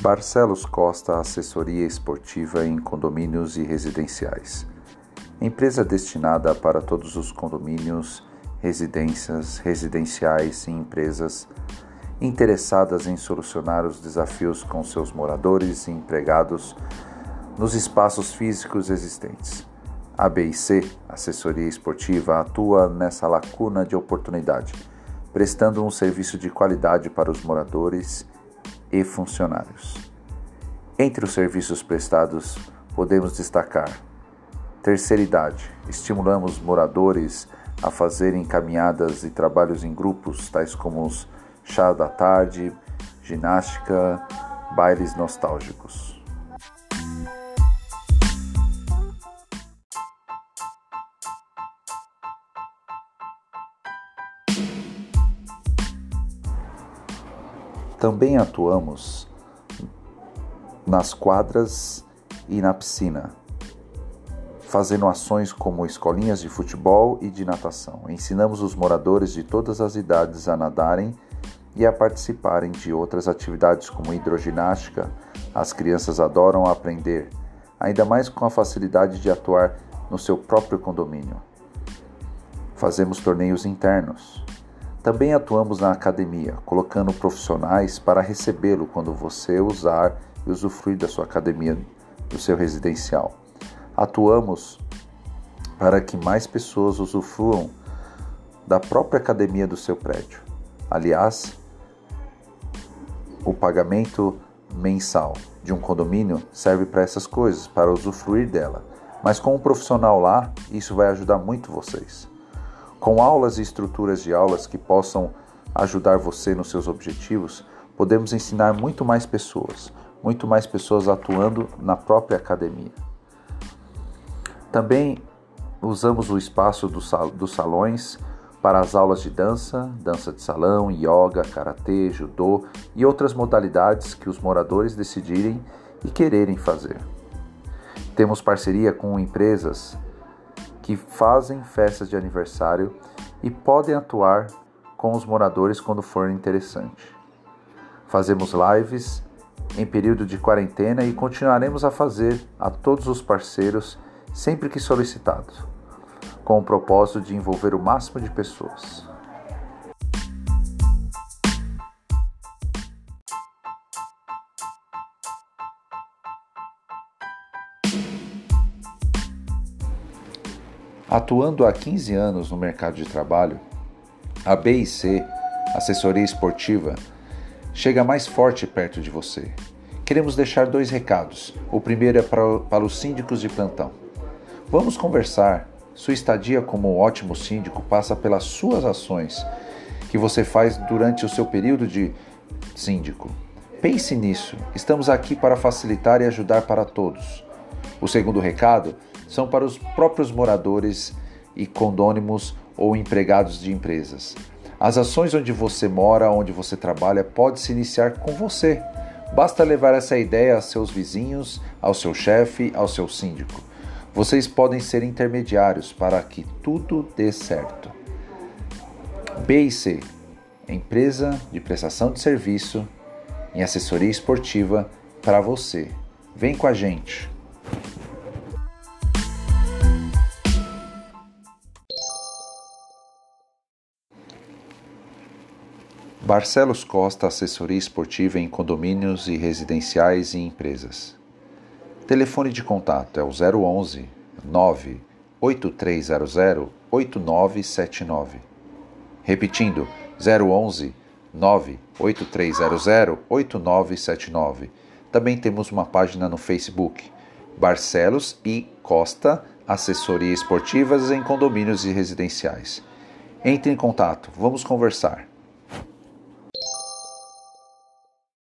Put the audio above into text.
Barcelos Costa Assessoria Esportiva em Condomínios e Residenciais. Empresa destinada para todos os condomínios, residências, residenciais e empresas interessadas em solucionar os desafios com seus moradores e empregados nos espaços físicos existentes. A BIC, Assessoria Esportiva, atua nessa lacuna de oportunidade, prestando um serviço de qualidade para os moradores e funcionários. Entre os serviços prestados, podemos destacar terceira idade. Estimulamos moradores a fazerem caminhadas e trabalhos em grupos, tais como os chá da tarde, ginástica, bailes nostálgicos. Também atuamos nas quadras e na piscina, fazendo ações como escolinhas de futebol e de natação. Ensinamos os moradores de todas as idades a nadarem e a participarem de outras atividades como hidroginástica. As crianças adoram aprender, ainda mais com a facilidade de atuar no seu próprio condomínio. Fazemos torneios internos. Também atuamos na academia, colocando profissionais para recebê-lo quando você usar e usufruir da sua academia, do seu residencial. Atuamos para que mais pessoas usufruam da própria academia do seu prédio. Aliás, o pagamento mensal de um condomínio serve para essas coisas, para usufruir dela. Mas com um profissional lá, isso vai ajudar muito vocês com aulas e estruturas de aulas que possam ajudar você nos seus objetivos, podemos ensinar muito mais pessoas, muito mais pessoas atuando na própria academia. Também usamos o espaço dos salões para as aulas de dança, dança de salão, yoga, karatê, judô e outras modalidades que os moradores decidirem e quererem fazer. Temos parceria com empresas que fazem festas de aniversário e podem atuar com os moradores quando for interessante. Fazemos lives em período de quarentena e continuaremos a fazer a todos os parceiros sempre que solicitado, com o propósito de envolver o máximo de pessoas. Atuando há 15 anos no mercado de trabalho, a BIC, Assessoria Esportiva, chega mais forte perto de você. Queremos deixar dois recados. O primeiro é para, para os síndicos de plantão. Vamos conversar. Sua estadia como um ótimo síndico passa pelas suas ações que você faz durante o seu período de síndico. Pense nisso. Estamos aqui para facilitar e ajudar para todos. O segundo recado são para os próprios moradores e condônimos ou empregados de empresas. As ações onde você mora, onde você trabalha, pode se iniciar com você. Basta levar essa ideia a seus vizinhos, ao seu chefe, ao seu síndico. Vocês podem ser intermediários para que tudo dê certo. BIC Empresa de prestação de serviço em assessoria esportiva para você. Vem com a gente! Barcelos Costa Assessoria Esportiva em Condomínios e Residenciais e Empresas. Telefone de contato é o 011 98300 8979. Repetindo, 011 98300 8979. Também temos uma página no Facebook, Barcelos e Costa Assessoria Esportivas em Condomínios e Residenciais. Entre em contato, vamos conversar.